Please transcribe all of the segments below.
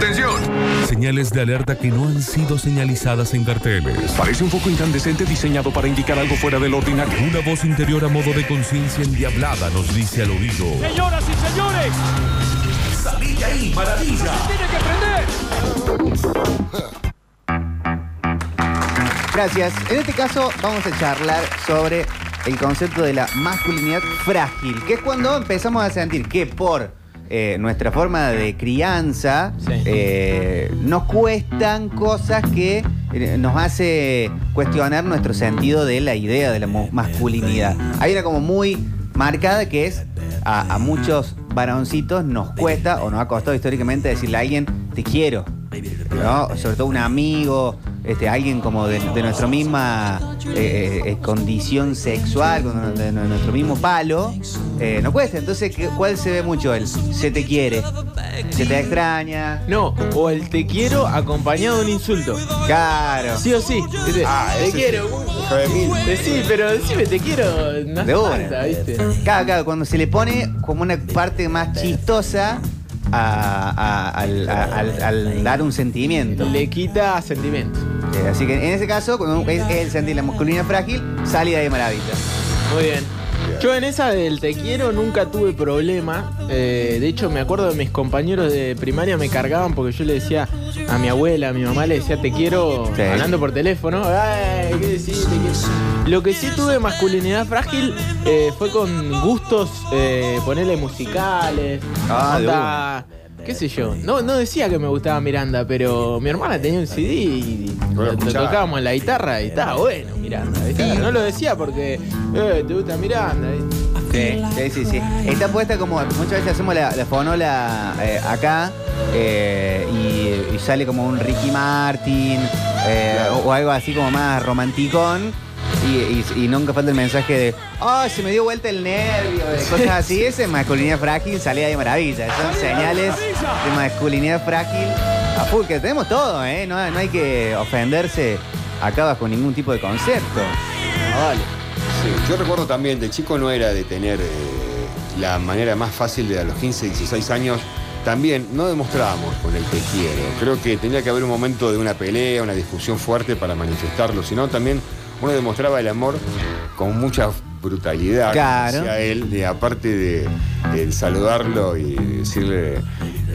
Atención. Señales de alerta que no han sido señalizadas en carteles. Parece un foco incandescente diseñado para indicar algo fuera del ordinario. Una voz interior a modo de conciencia endiablada nos dice al oído. Señoras y señores, ¡Salí de ahí, maravilla! tiene que prender. Gracias. En este caso vamos a charlar sobre el concepto de la masculinidad frágil, que es cuando empezamos a sentir que por eh, nuestra forma de crianza Sí. eh, nos cuestan cosas que eh, nos hace cuestionar nuestro sentido de la idea de la masculinidad. Hay una como muy marcada que es a, a muchos varoncitos nos cuesta o nos ha costado históricamente decirle a alguien te quiero. ¿no? Sobre todo un amigo, este, alguien como de, de nuestra misma eh, eh, condición sexual, de, de nuestro mismo palo, eh, no cuesta. Entonces, ¿qué- ¿cuál se ve mucho? El se te quiere, se te extraña. No, o el te quiero acompañado de un insulto. Claro. Sí o sí. Te, Ah, te quiero. Mil. Sí, pero decime te quiero. No De una. falta, ¿viste? Claro, claro, cuando se le pone como una parte más chistosa a- a- al, a- al- al dar un sentimiento. Le quita sentimiento. Eh, así que en ese caso, cuando es, es el sentir la masculinidad frágil, sale de ahí maravilla. Muy bien. Yo en esa del te quiero nunca tuve problema. Eh, de hecho, me acuerdo de mis compañeros de primaria me cargaban porque yo le decía a mi abuela, a mi mamá le decía te quiero Sí. hablando por teléfono. Ay, ¿qué decís? Te quiero. Lo que sí tuve masculinidad frágil eh, fue con gustos, eh, ponerle musicales. Ah, de qué sé yo. No, no decía que me gustaba Miranda, pero mi hermana tenía un CD y Lo tocábamos en la guitarra y estaba bueno Miranda. ¿viste? No lo decía porque eh, te gusta Miranda. ¿viste? Sí, sí, sí, sí. Está puesta como, muchas veces hacemos la, la fonola eh, acá eh, y, y sale como un Ricky Martin eh, o, o algo así como más romanticón. Y, y- y nunca falta el mensaje de, oh, se me dio vuelta el nervio, de cosas así. Esa es masculinidad frágil, salida de maravilla. Son señales de masculinidad frágil a full, que tenemos todo, ¿eh? No, no hay que ofenderse acá bajo ningún tipo de concepto. Ah, vale. Sí, yo recuerdo también, de chico no era de tener eh, la manera más fácil de a los 15, 16 años. También no demostrábamos con el te quiero. Creo que tenía que haber un momento de una pelea, una discusión fuerte para manifestarlo. Sino también uno demostraba el amor con mucha brutalidad Claro. hacia él, de, aparte de, saludarlo y decirle,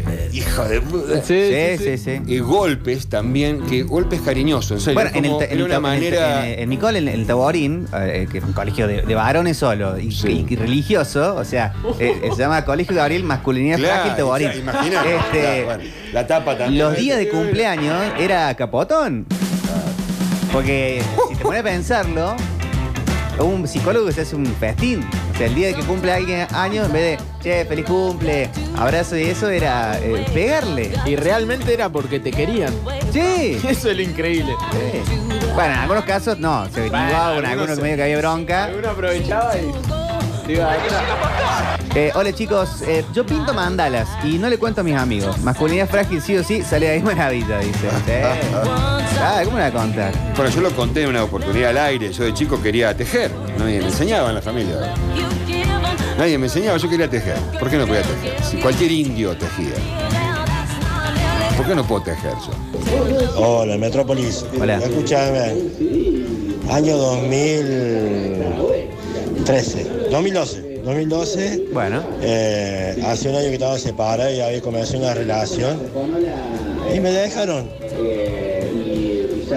eh, hijo de puta. Sí, Sí, sí, sí. Y golpes también, que golpes cariñosos, en serio. Bueno, en, el, en el una en el manera. en- en mi cole, en el Taborín, eh, que es un colegio de, de varones solo y, Sí. y religioso, o sea, eh, se llama Colegio Gabriel Masculinidad Frágil Taborín. imagínate. Este, Claro, bueno, la tapa también. los días de cumpleaños era capotón. Porque si te pones a pensarlo, un psicólogo se hace un festín. O sea, el día de que cumple alguien años, en vez de, che, feliz cumple, abrazo y eso, era eh, pegarle. Y realmente era porque te querían. Sí. Eso es lo increíble. Sí. Bueno, en algunos casos no, se Bueno, en algunos algunos que medio que había bronca. Alguno aprovechaba y. Digo, Eh, hola chicos, eh, yo pinto mandalas y no le cuento a mis amigos. Masculinidad frágil sí o sí, sale de ahí maravilla, dice. Sí. Ah, ¿cómo le voy a contar? Bueno, yo lo conté en una oportunidad al aire. Yo de chico quería tejer. Nadie me enseñaba en la familia. Nadie me enseñaba, yo quería tejer. ¿Por qué no podía tejer? Si cualquier indio tejía. ¿Por qué no puedo tejer yo? Hola, Metrópolis. Hola. Escúchame. Año 2013. 2012. 2012. Bueno, eh, hace un año que estaba separado y había comenzado una relación. Y me dejaron.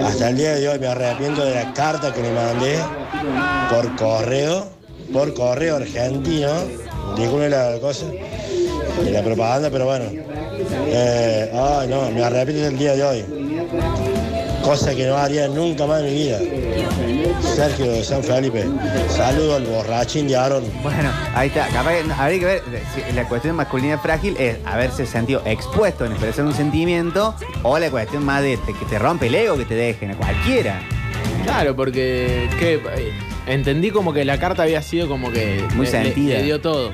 Hasta el día de hoy me arrepiento de la carta que le mandé por correo, por correo argentino. Disculpe la cosa, de la propaganda, pero bueno. Eh, ay, no, me arrepiento del día de hoy. Cosa que no haría nunca más en mi vida. Sergio de San Felipe. Saludo al borrachín de Aaron. bueno, ahí está. Capaz que habría que ver, si la cuestión de masculinidad frágil es haberse sentido expuesto en expresar un sentimiento o la cuestión más de te- que te rompe el ego, que te dejen a cualquiera. Claro, porque que, eh, entendí como que la carta había sido como que Muy le- le- sentida. le dio todo.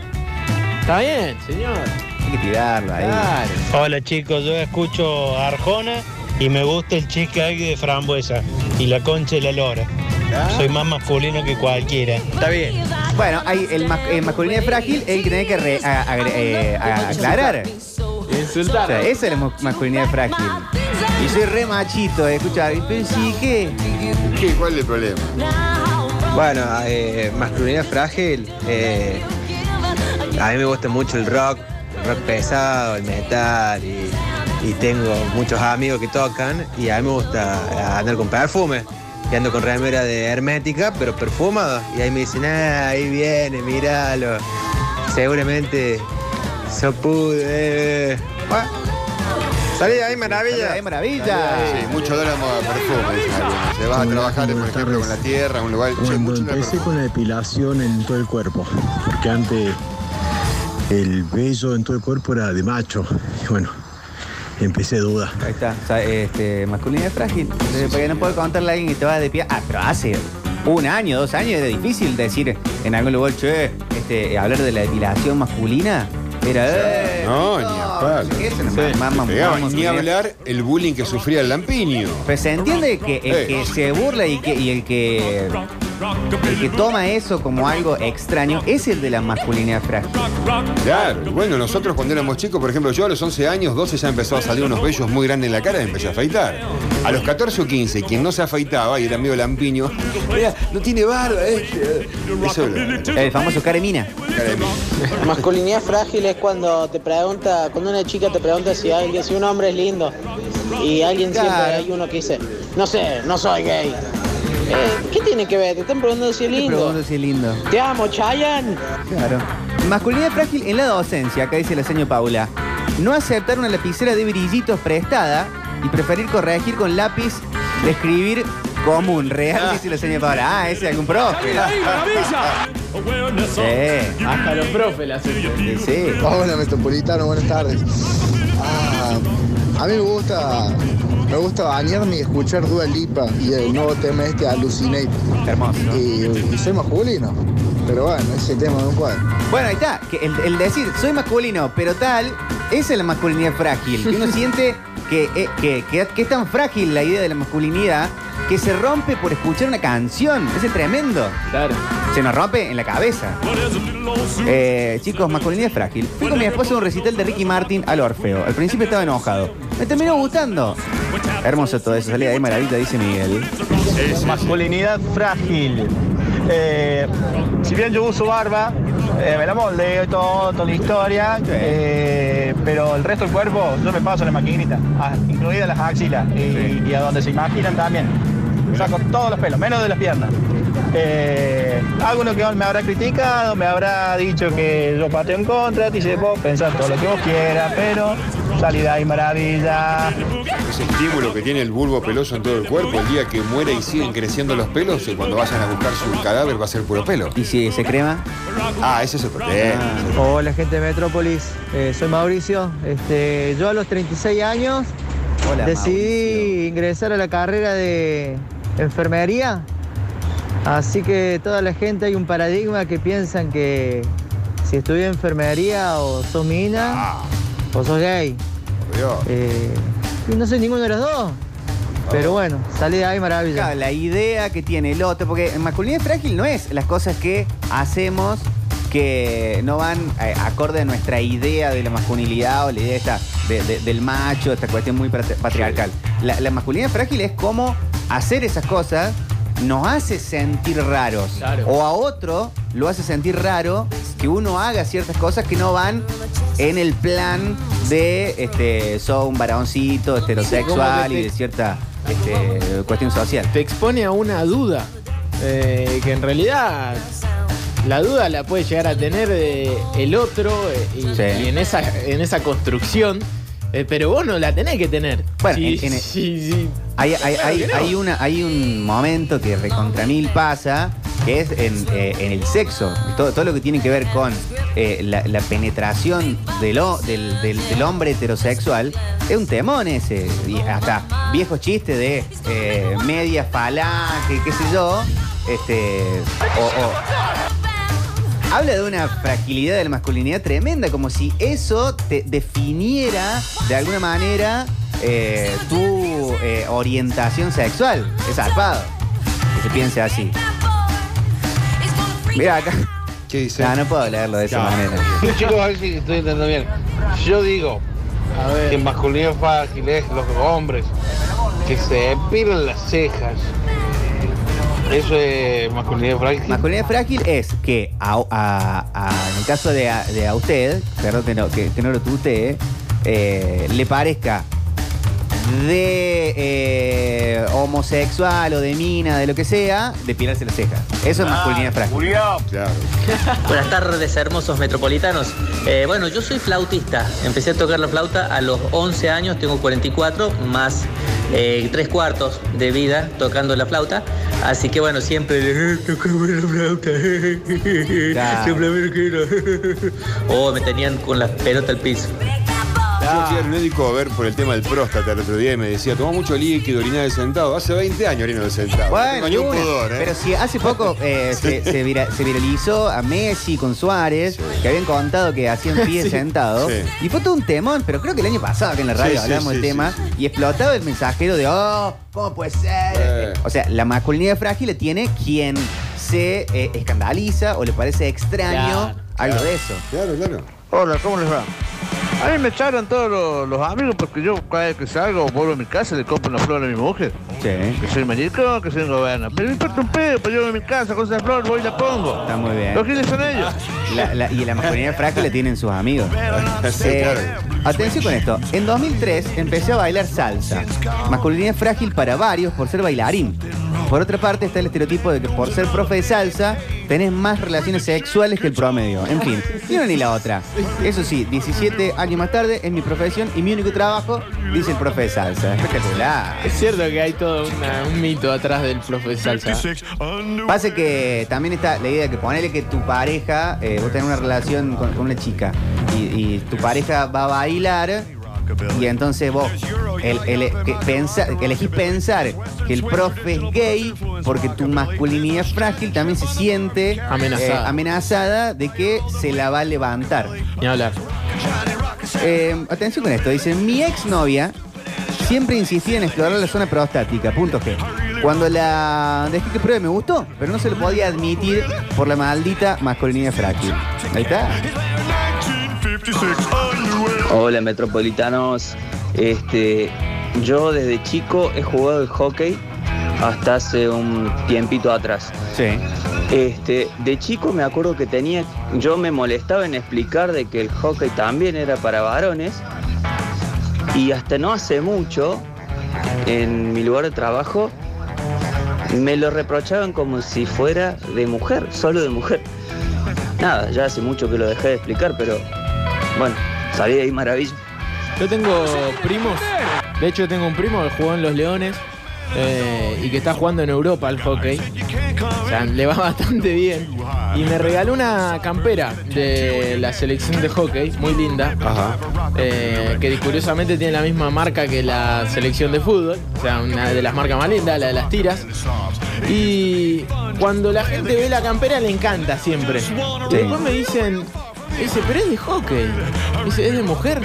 Está bien, señor. Hay que tirarla ahí. Claro. Hola chicos, yo escucho Arjona y me gusta el cheesecake de frambuesa y la concha de la lora. Soy más masculino que cualquiera. Está bien. Bueno, hay el, mas- el masculinidad frágil, el que tiene que re- a- agre- eh, a- aclarar. ¿En O Insultar. sea, esa es la mu- masculinidad frágil. Y soy re machito, eh, escucha, pero sí, ¿qué? ¿Qué? ¿Cuál es el problema? Bueno, eh, masculinidad frágil. eh, a mí me gusta mucho el rock, el rock pesado, el metal y, y tengo muchos amigos que tocan y a mí me gusta andar con perfume. Y ando con remera de hermética, pero perfumado. Y ahí me dicen, ah, ahí viene, míralo. Seguramente se pude. Bueno, salí ahí, maravilla. ¡Ay, maravilla! Sí, mucho dólar a perfume, dicen. Te vas a trabajar, por ejemplo, con la tierra, un lugar. Che, Cuando empecé con la depilación en todo el cuerpo, porque antes el vello en todo el cuerpo era de macho. Y bueno, empecé a dudar. Ahí está, o sea, este, masculinidad frágil. Eh, Porque no puedo contarle a alguien que te va de pie. Ah, pero hace un año, dos años era difícil decir en algún lugar, che, este, hablar de la depilación masculina. Era, eh, No, ni a ni hablar el bullying que sufría el lampiño. Pero se entiende que el Eh. que se burla y, que, y el que el que toma eso como algo extraño es el de la masculinidad frágil. Claro, bueno, nosotros cuando éramos chicos, por ejemplo, yo a los 11 años, 12 ya empezó a salir unos vellos muy grandes en la cara y me empecé a afeitar. A los 14 o 15, quien no se afeitaba y era amigo lampiño, mira, no tiene barba, este. Eso era. El famoso Caremina. Masculinidad frágil es cuando te pregunta, cuando una chica te pregunta si alguien, si un hombre es lindo y alguien siempre hay uno que dice, no sé, no soy gay. Eh, ¿Qué tiene que ver? Te están preguntando si es Te lindo. pregunto si es lindo. Te amo, Chayan. Claro. Masculinidad frágil en la docencia, acá dice la señora Paula. No aceptar una lapicera de brillitos prestada y preferir corregir con lápiz de escribir común, real, dice la señora Paula. Ah, ese es algún profe. Sí, Hasta los profes la hacen. sí, sí. Hola Metropolitano, buenas tardes. Ah, a mí me gusta me gusta bañarme y escuchar Dua Lipa y el nuevo tema este Alucinate. Hermoso. Y, y soy masculino. Pero bueno, ese tema no puede. Bueno, ahí está. Que el, el decir soy masculino, pero tal, esa es la masculinidad frágil. Que uno siente que, eh, que, que- que es tan frágil la idea de la masculinidad que se rompe por escuchar una canción. Ese es tremendo. Claro. Se nos rompe en la cabeza. Eh, chicos, masculinidad frágil. Fui con mi esposa a un recital de Ricky Martin al Orfeo. Al principio estaba enojado. Me terminó gustando. Hermoso todo eso. Salía de ahí maravilla, dice Miguel. Masculinidad frágil. Eh, si bien yo uso barba, eh, me la moldeo y todo, toda la historia, eh, pero el resto del cuerpo yo me paso la maquinita, ah, incluidas las axilas y, y a donde se imaginan también. Saco todos los pelos, menos de las piernas. Eh, alguno que me habrá criticado, me habrá dicho que yo pateo en contra, dice, vos pensar todo lo que vos quieras, pero salida y maravilla. Ese estímulo que tiene el bulbo peloso en todo el cuerpo, el día que muera y siguen creciendo los pelos, y cuando vayan a buscar su cadáver va a ser puro pelo. ¿Y si se crema? Ah, ese es otro tema. Hola gente de Metrópolis, Eh, soy Mauricio. Este, yo a los 36 años Hola, decidí ingresar a la carrera de enfermería. Así que toda la gente hay un paradigma que piensan que si estudias enfermería o sos mina o sos gay. Eh, y no soy ninguno de los dos. Pero bueno, salí de ahí maravilla. Claro, la idea que tiene el otro, porque en masculinidad frágil no es las cosas que hacemos que no van eh, acorde a nuestra idea de la masculinidad o la idea esta de- de- del macho, esta cuestión muy patri- patriarcal. La, la masculinidad frágil es cómo hacer esas cosas nos hace sentir raros. Claro. O a otro lo hace sentir raro que uno haga ciertas cosas que no van en el plan de este, sos un varoncito heterosexual y de cierta este, cuestión social. Te expone a una duda. eh, que en realidad la duda la puede llegar a tener el otro eh, y, Sí. y en, esa, en esa construcción. Eh, pero vos no la tenés que tener. Bueno, Sí, en- en- sí, sí. Hay, hay- Claro hay- que no. hay una, hay un momento que recontra mil pasa, que es en, eh, en el sexo. Todo, todo lo que tiene que ver con eh, la, la penetración del, del, del- del hombre heterosexual es un temón ese. Y hasta viejos chistes de eh, media falange, qué sé yo. Este, o- Habla de una fragilidad de la masculinidad tremenda, como si eso te definiera de alguna manera eh, tu eh, orientación sexual. Es zarpado que se piense así. Mira acá. ¿Qué dice? No, no puedo leerlo de esa No. manera. Chicos, a ver si estoy entendiendo bien. Yo digo, que masculinidad frágil es los hombres que se depilan las cejas. Eso es masculinidad frágil. Masculinidad frágil es que a, a- a- en el caso de a, de a usted, perdón que no, que, que no lo tutee, eh, le parezca de eh, homosexual o de mina, de lo que sea, depilarse las cejas. Eso es masculinidad frágil. Claro. Buenas tardes, hermosos metropolitanos. Eh, bueno, yo soy flautista. Empecé a tocar la flauta a los 11 años, tengo 44, más eh, tres cuartos de vida tocando la flauta. Así que bueno, siempre eh, tocaba la flauta. Siempre me quiero. O me tenían con la pelota al piso. Yo fui al médico a ver por el tema del próstata el otro día y me decía, toma mucho líquido, orina de sentado. Hace 20 años orino de sentado. Bueno, no tengo ni un una. pudor, ¿eh? pero si hace poco eh, se, se vira- se viralizó a Messi con Suárez, que habían contado que hacían pie Sí. sentado, Sí. y fue todo un temón, pero creo que el año pasado que en la radio Sí, sí, hablamos sí, del sí, tema, y explotaba el mensajero de, oh, ¿cómo puede ser? Eh. O sea, la masculinidad frágil la tiene quien se eh, escandaliza o le parece extraño Claro, algo de eso. Claro, claro. Hola, ¿cómo les va? A mí me echaron todos los, los amigos porque yo cada vez que salgo vuelvo a mi casa le compro una flor a mi mujer. Sí. Que soy maricón, que soy un gobierno. Pero me importa un pedo, pues yo en mi casa con esa flor voy y la pongo. Está muy bien. ¿Los giles son ellos? La- la- y la masculinidad frágil la tienen sus amigos. Sí, Eh, claro. atención con esto. En 2003 empecé a bailar salsa. Masculinidad frágil para varios por ser bailarín. Por otra parte está el estereotipo de que por ser profe de salsa tenés más relaciones sexuales que el promedio. En fin, ni una ni la otra. Eso sí, 17 años más tarde es mi profesión y mi único trabajo, dice el profe salsa. Espectacular. Es cierto que hay todo una- un mito atrás del profe salsa. Pasa que también está la idea de que ponele que tu pareja, eh, vos tenés una relación con, con una chica y, y tu pareja va a bailar y entonces vos el- el- que pensa- que elegís pensar que el profe es gay porque tu masculinidad frágil también se siente Amenazada. eh, amenazada de que se la va a levantar. Ni hablar. Eh, atención con esto, dice, mi exnovia siempre insistía en explorar la zona prostática, punto G. Cuando la dejé que pruebe me gustó, pero no se lo podía admitir por la maldita masculinidad frágil. Ahí está. Hola metropolitanos, este, yo desde chico he jugado el hockey hasta hace un tiempito atrás. Sí. Este, de chico me acuerdo que tenía, yo me molestaba en explicar de que el hockey también era para varones y hasta no hace mucho en mi lugar de trabajo me lo reprochaban como si fuera de mujer, solo de mujer. Nada, ya hace mucho que lo dejé de explicar, pero bueno, salí de ahí maravilla. Yo tengo primos, de hecho tengo un primo que jugó en Los Leones eh, y que está jugando en Europa al hockey. O sea, le va bastante bien. Y me regaló una campera de la selección de hockey, muy linda. eh, que curiosamente tiene la misma marca que la selección de fútbol. O sea, una de las marcas más lindas, la de las tiras. Y cuando la gente ve la campera le encanta siempre. Y después me dicen, dice, pero es de hockey. Dice, ¿es de mujer?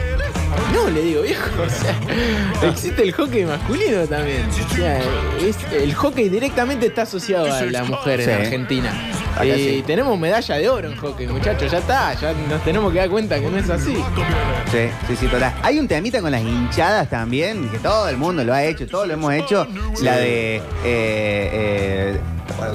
No, le digo, viejo, o sea, existe el hockey masculino también. O sea, es- el hockey directamente está asociado a la mujer Sí. en Argentina. Acá y sí. tenemos medalla de oro en hockey, muchachos, ya está, ya nos tenemos que dar cuenta que no es así. Sí, sí, sí, total. Hay un temita con las hinchadas también, que todo el mundo lo ha hecho, todos lo hemos hecho. La de. Eh, eh,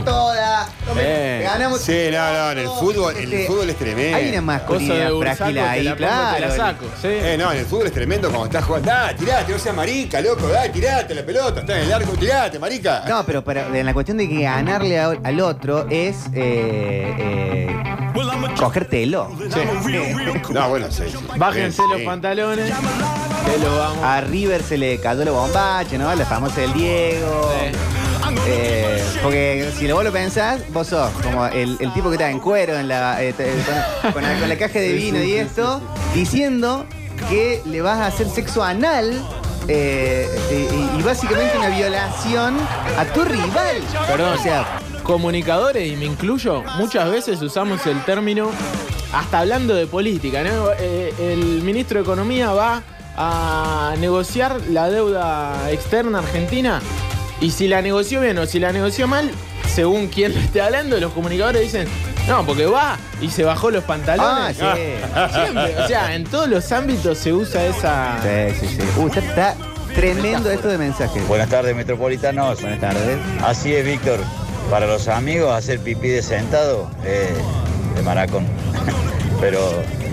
toda. Eh. Ganamos. Sí, no, no, en el fútbol, en el Este, fútbol es tremendo. Hay una masculinidad de frágil Bursaco, ahí, te la pongo, claro. te la saco, sí. Eh, no, en el fútbol es tremendo cuando estás jugando. Ah, tirate, no seas marica, loco, dale, tirate la pelota, está en el arco, tirate, marica. No, pero para- en la cuestión de que ganarle a- al otro es eh, eh, cogértelo. No, bueno, sí. sí. Bájense Sí, los sí. pantalones, que lo vamos. A River se le cayó la bombacha, ¿no? La famosa del Diego. Eh, porque si lo vos lo pensás, vos sos como el, el tipo que está en cuero en la, eh, con, con la, con la caja de vino y esto, diciendo que le vas a hacer sexo anal eh, y, y básicamente una violación a tu rival. Perdón, O sea, comunicadores, y me incluyo, muchas veces usamos el término, hasta hablando de política, ¿no? Eh, el ministro de Economía va a negociar la deuda externa argentina y si la negoció bien o si la negoció mal, según quien lo esté hablando, los comunicadores dicen, No, porque va y se bajó los pantalones. Ah, sí. Siempre. O sea, en todos los ámbitos se usa esa. Sí, sí, sí. Uh, está, está tremendo esto de mensajes. Buenas tardes, metropolitanos. Buenas tardes. Así es, Víctor. Para los amigos, hacer pipí de sentado eh, de maracón. Pero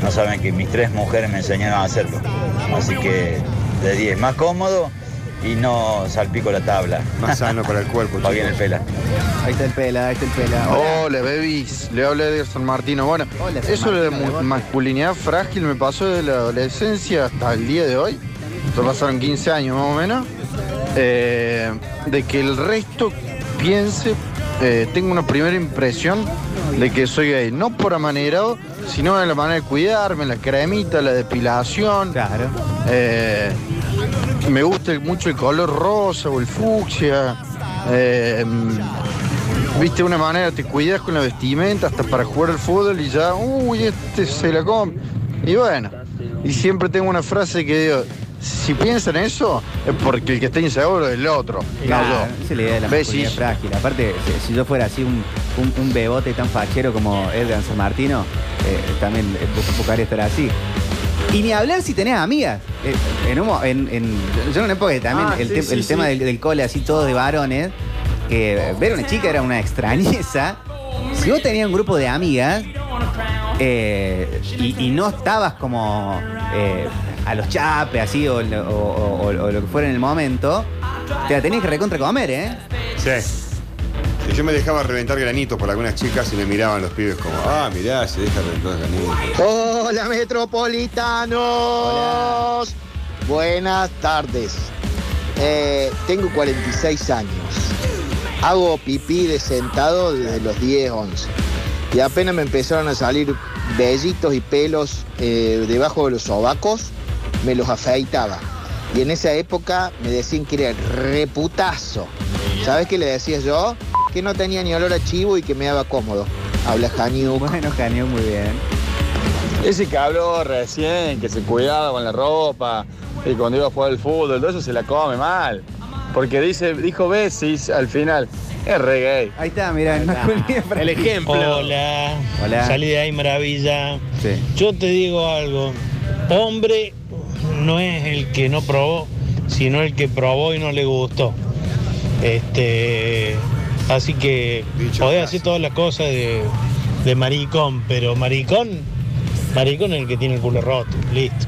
no saben que mis tres mujeres me enseñaron a hacerlo. Así que de 10, más cómodo y no salpico la tabla. Más sano para el cuerpo. Va bien el pela. Ahí está el pela, ahí está el pela. Hola, babies. Le habla de San Martino. Bueno, Hola, San eso de Martino, masculinidad frágil me pasó de la adolescencia hasta el día de hoy. Ya pasaron 15 años más o menos. Eh, de que el resto piense, eh, tengo una primera impresión de que soy gay. No por amanerado, sino en la manera de cuidarme, la cremita, la depilación. Claro. Eh, me gusta mucho el color rosa o el fucsia. Eh, Viste, de una manera te cuidas con la vestimenta hasta para jugar al fútbol y ya, uy, este se la come. Y bueno, y siempre tengo una frase que digo, si piensan eso, es porque el que está inseguro es el otro, Claro, no esa es la idea de la yo. masculinidad frágil. Aparte, si, yo fuera así un, un, un bebote tan fachero como Edgar San Martino, eh, también eh, bu- buscaría estar así. Y ni hablar si tenés amigas. Eh, en un mo- en- en- yo en una época que también Ah, el, sí, te- sí, el tema del, del cole así todos de varones, que ver a una chica era una extrañeza. Si vos tenías un grupo de amigas eh, y, y no estabas como eh, a los chapes así o, lo- o- o- o lo que fuera en el momento, te la tenías que recontra comer, ¿eh? Sí. Sí, Yo me dejaba reventar granitos por algunas chicas y me miraban los pibes como, ah, mirá, se deja reventar granitos. Hola metropolitanos. Buenas tardes. Eh, tengo 46 años. Hago pipí de sentado desde los 10, 11. Y apenas me empezaron a salir vellitos y pelos eh, debajo de los sobacos, me los afeitaba. Y en esa época me decían que era reputazo. ¿Sabes qué le decía yo? Que no tenía ni olor a chivo y que me daba cómodo. Habla Janiuk. Bueno, Janiuk, muy bien. Ese que habló recién, que se cuidaba con la ropa, y cuando iba a jugar al fútbol, todo eso se la come mal. Porque dice, dijo Besis al final, es re gay. Ahí está, mira, el ejemplo. Hola. Hola. Salí de ahí, maravilla. Sí. Yo te digo algo. Hombre no es el que no probó, sino el que probó y no le gustó. Este, así que podés hacer todas las cosas de, de maricón, pero maricón, maricón es el que tiene el culo roto. Listo.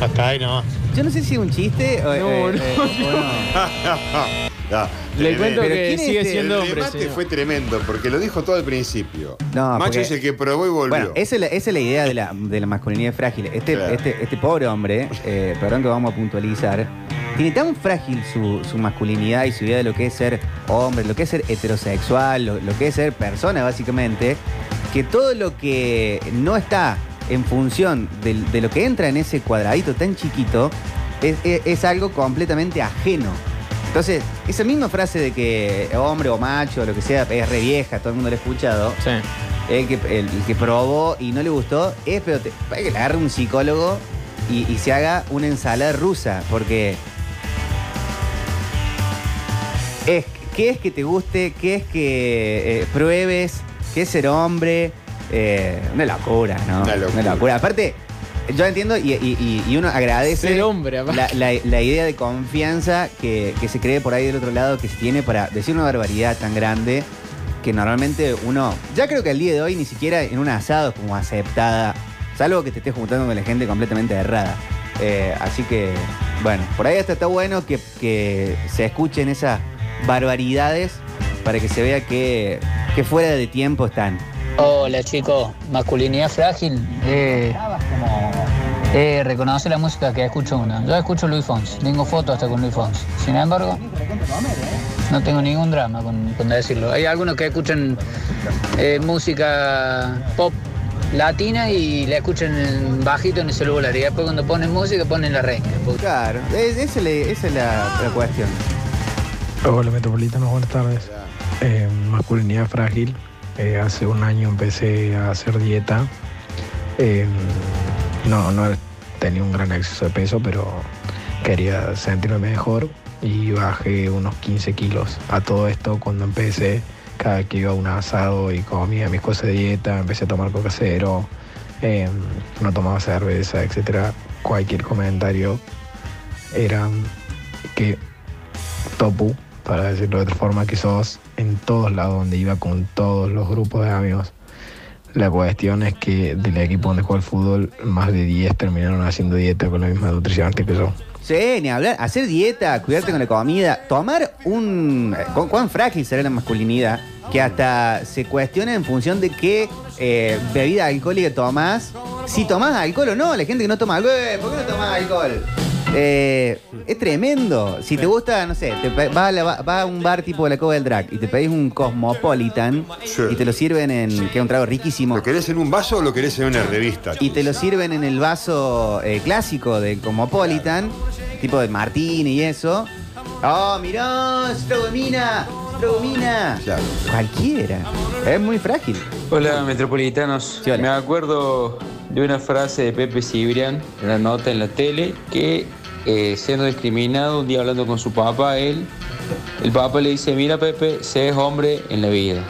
Hasta ahí nomás. Yo no sé si es un chiste o, No, eh, no, eh, o no. No, Le cuento Pero que ¿quién es sigue este? siendo el hombre. señor. fue tremendo porque lo dijo todo al principio. No, Macho porque- es el que probó y volvió. Bueno, esa es la, esa es la idea de la, de la masculinidad frágil. Este, Claro. este, este pobre hombre, eh, perdón que vamos a puntualizar, tiene tan frágil su, su masculinidad y su idea de lo que es ser hombre, lo que es ser heterosexual, lo, lo que es ser persona, básicamente, que todo lo que no está en función de, lo que entra en ese cuadradito tan chiquito es, es- es algo completamente ajeno. Entonces, esa misma frase de que hombre o macho, lo que sea, es re vieja, todo el mundo la ha escuchado. Sí. El que, el, el que probó y no le gustó, es pero te, para que le agarre un psicólogo y, y se haga una ensalada rusa, porque qué es que te guste, qué es que eh, pruebes, qué es ser hombre, eh, una locura, ¿no? Una locura. Aparte, yo entiendo y, y- y- y uno agradece Ser hombre, la, la- la idea de confianza que, que se cree por ahí del otro lado que se tiene para decir una barbaridad tan grande que normalmente uno, ya creo que al día de hoy ni siquiera en un asado es como aceptada, salvo que te estés juntando con la gente completamente errada. Eh, así que, bueno, por ahí hasta está bueno que, que se escuchen esas barbaridades para que se vea que, que fuera de tiempo están. Hola chicos, masculinidad frágil. Eh, eh, reconoce la música que escucho uno. Yo escucho Luis Fonsi, tengo fotos hasta con Luis Fonsi. Sin embargo, no tengo ningún drama con, con decirlo. Hay algunos que escuchan eh, música pop latina y la escuchan bajito en el celular. Y después cuando ponen música ponen la renga. Claro, es- esa es, la- esa es la, la cuestión. Hola Metropolitanos, buenas tardes. Eh, masculinidad frágil. Eh, hace un año empecé a hacer dieta. Eh, no, no tenía un gran exceso de peso, pero quería sentirme mejor y bajé unos 15 kilos. A todo esto, cuando empecé, cada que iba a un asado y comía mis cosas de dieta, empecé a tomar coca cero, eh, no tomaba cerveza, etcétera. Cualquier comentario era que topu, para decirlo de otra forma, que sos en todos lados donde iba con todos los grupos de amigos. La cuestión es que del equipo donde juega el fútbol, más de 10 terminaron haciendo dieta con la misma nutricionante que yo. Sí, ni hablar. Hacer dieta, cuidarte con la comida, tomar un. ¿cu- ¿Cuán frágil será la masculinidad? Que hasta se cuestiona en función de qué eh, bebida alcohólica tomás. Si tomás alcohol o no. La gente que no toma alcohol, "Eh, ¿por qué no tomás alcohol? Eh, es tremendo. Si te gusta, no sé, te pe- vas a, la- vas a un bar tipo de la Cova del Drag y te pedís un Cosmopolitan y te lo sirven en. que es un trago riquísimo. ¿Lo querés en un vaso o lo querés en una revista? Y te lo sirven en el vaso eh, clásico de Cosmopolitan, tipo de Martini y eso. ¡Oh, mirá! ¡Strogomina! ¡Strogomina! Cualquiera. Es muy frágil. Hola, metropolitanos. Me acuerdo de una frase de Pepe Cibrián, en una nota en la tele, que eh, siendo discriminado, un día hablando con su papá, él, el papá le dice, mira Pepe, se hombre en la vida.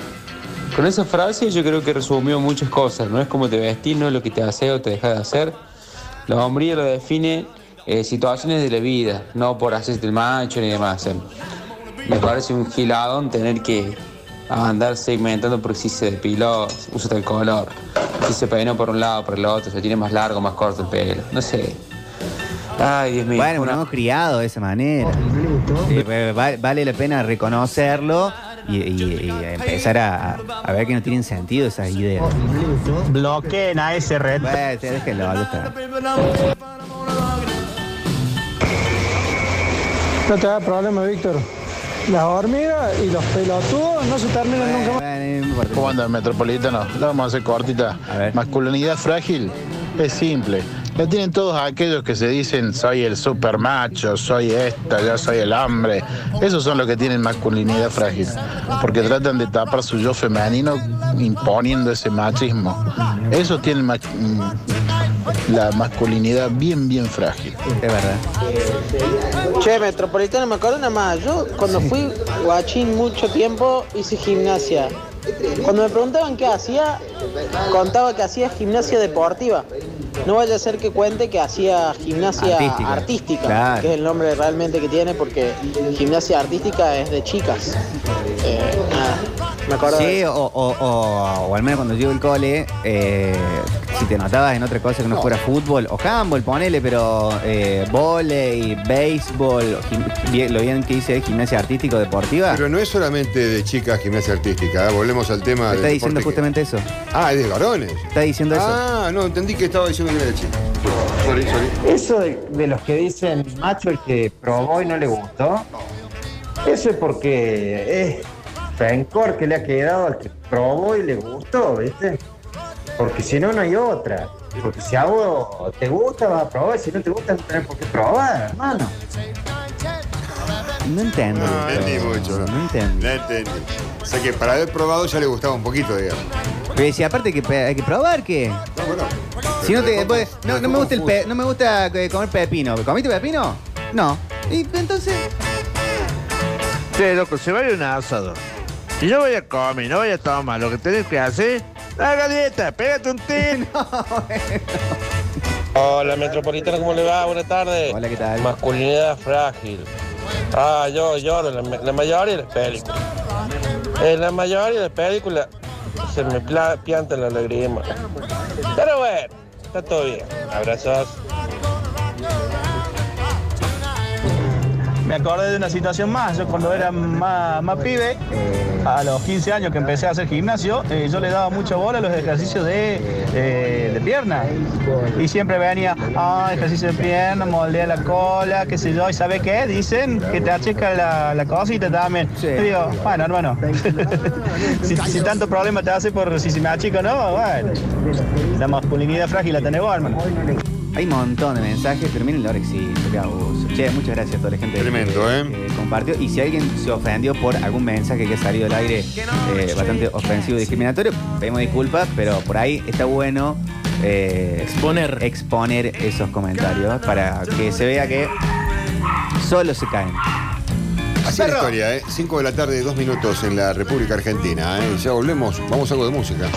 Con esa frase yo creo que resumió muchas cosas. No es como te vestís, no es lo que te hace o te deja de hacer. La hombría lo define eh, situaciones de la vida, no por hacerte el macho ni demás. Eh, Me parece un giladón tener que andar segmentando porque si se depiló, usa tal color. Si se peinó por un lado, por el otro, se tiene más largo, más corto el pelo. No sé. Ay, Dios mío. Bueno, nos hemos criado de esa manera. Sí, pues, va- vale la pena reconocerlo y, y- y empezar a, a ver que no tienen sentido esas ideas. Bloqueen a ese red. Bueno, déjenlo, ya está. No te da problema, Víctor. Las hormigas y los pelotudos no se terminan nunca más. ¿Cómo anda, Metropolitano? La vamos a hacer cortita. Masculinidad frágil es simple. La tienen todos aquellos que se dicen soy el super macho, soy esto, yo soy el hombre. Esos son los que tienen masculinidad frágil. Porque tratan de tapar su yo femenino imponiendo ese machismo. Esos tienen ma- mm, la masculinidad bien, bien frágil. Es verdad. Che, Metropolitano, me acuerdo nada más. Yo cuando fui guachín mucho tiempo hice gimnasia. Cuando me preguntaban qué hacía, contaba que hacía gimnasia deportiva. No vaya a ser que cuente que hacía gimnasia Artística. artística, Claro. que es el nombre realmente que tiene, porque gimnasia artística es de chicas. Eh, me acuerdo Sí, o, o- o- o al menos cuando yo iba al cole, eh, si te notabas en otra cosa que no fuera fútbol, o handball, ponele, pero eh, volei, béisbol, o gim- bien- lo bien que hice gimnasia artístico deportiva. Pero no es solamente de chicas gimnasia artística, ¿eh? volvemos al tema Está del diciendo deporte que- justamente eso. Ah, es de varones. Está diciendo eso. Ah, no, entendí que estaba diciendo que era de chicas. Sorry, sorry. Eso de, de los que dicen macho el que probó y no le gustó, eso es porque es rencor que le ha quedado al que probó y le gustó, ¿viste? Porque si no, no hay otra. Porque si a vos te gusta, vas a probar, si no te gusta, no tenés por qué probar, hermano. No entiendo. No entendí mucho, ¿no? No entiendo. No entendí. O sea que para haber probado ya le gustaba un poquito, digamos. Pero si aparte que hay que probar que. No, bueno. Si no te después- ¿cómo- no, no me gusta el pe- no me gusta eh, comer pepino. ¿Comiste pepino? No. Y entonces. Che, loco, se vaya un asado. Y no vaya a comer, no vaya a tomar. Lo que tenés que hacer, haga dieta, pégate un tin. Hola, Metropolitana, ¿cómo le va? Buenas tardes. Hola, ¿qué tal? Masculinidad frágil. Ah, yo lloro la, la mayoría de las películas. En la mayoría de las películas se me pla- pianta la lágrima. Pero bueno, está todo bien. Abrazos. Me acordé de una situación más. Yo cuando era más, más pibe, a los 15 años que empecé a hacer gimnasio, eh, yo le daba mucha bola a los ejercicios de, eh, de pierna. Y siempre venía, ah, ejercicio de pierna, moldea la cola, qué sé yo. ¿Y sabe qué? Dicen que te achica la, la cosita también. Yo digo, bueno, hermano, si, si tanto problema te hace por si se me achica o no, bueno. La masculinidad frágil la tenés vos, hermano. Hay un montón de mensajes, pero miren lo que existe, qué abuso. Che, muchas gracias a toda la gente que- Tremendo, que, ¿eh? que compartió. Y si alguien se ofendió por algún mensaje que ha salido al aire eh, bastante ofensivo y discriminatorio, pedimos disculpas, pero por ahí está bueno eh, exponer. exponer esos comentarios para que se vea que solo se caen. Así es la historia, ¿eh? 5 de la tarde, dos minutos en la República Argentina, ¿eh? Ya volvemos, vamos a algo de música.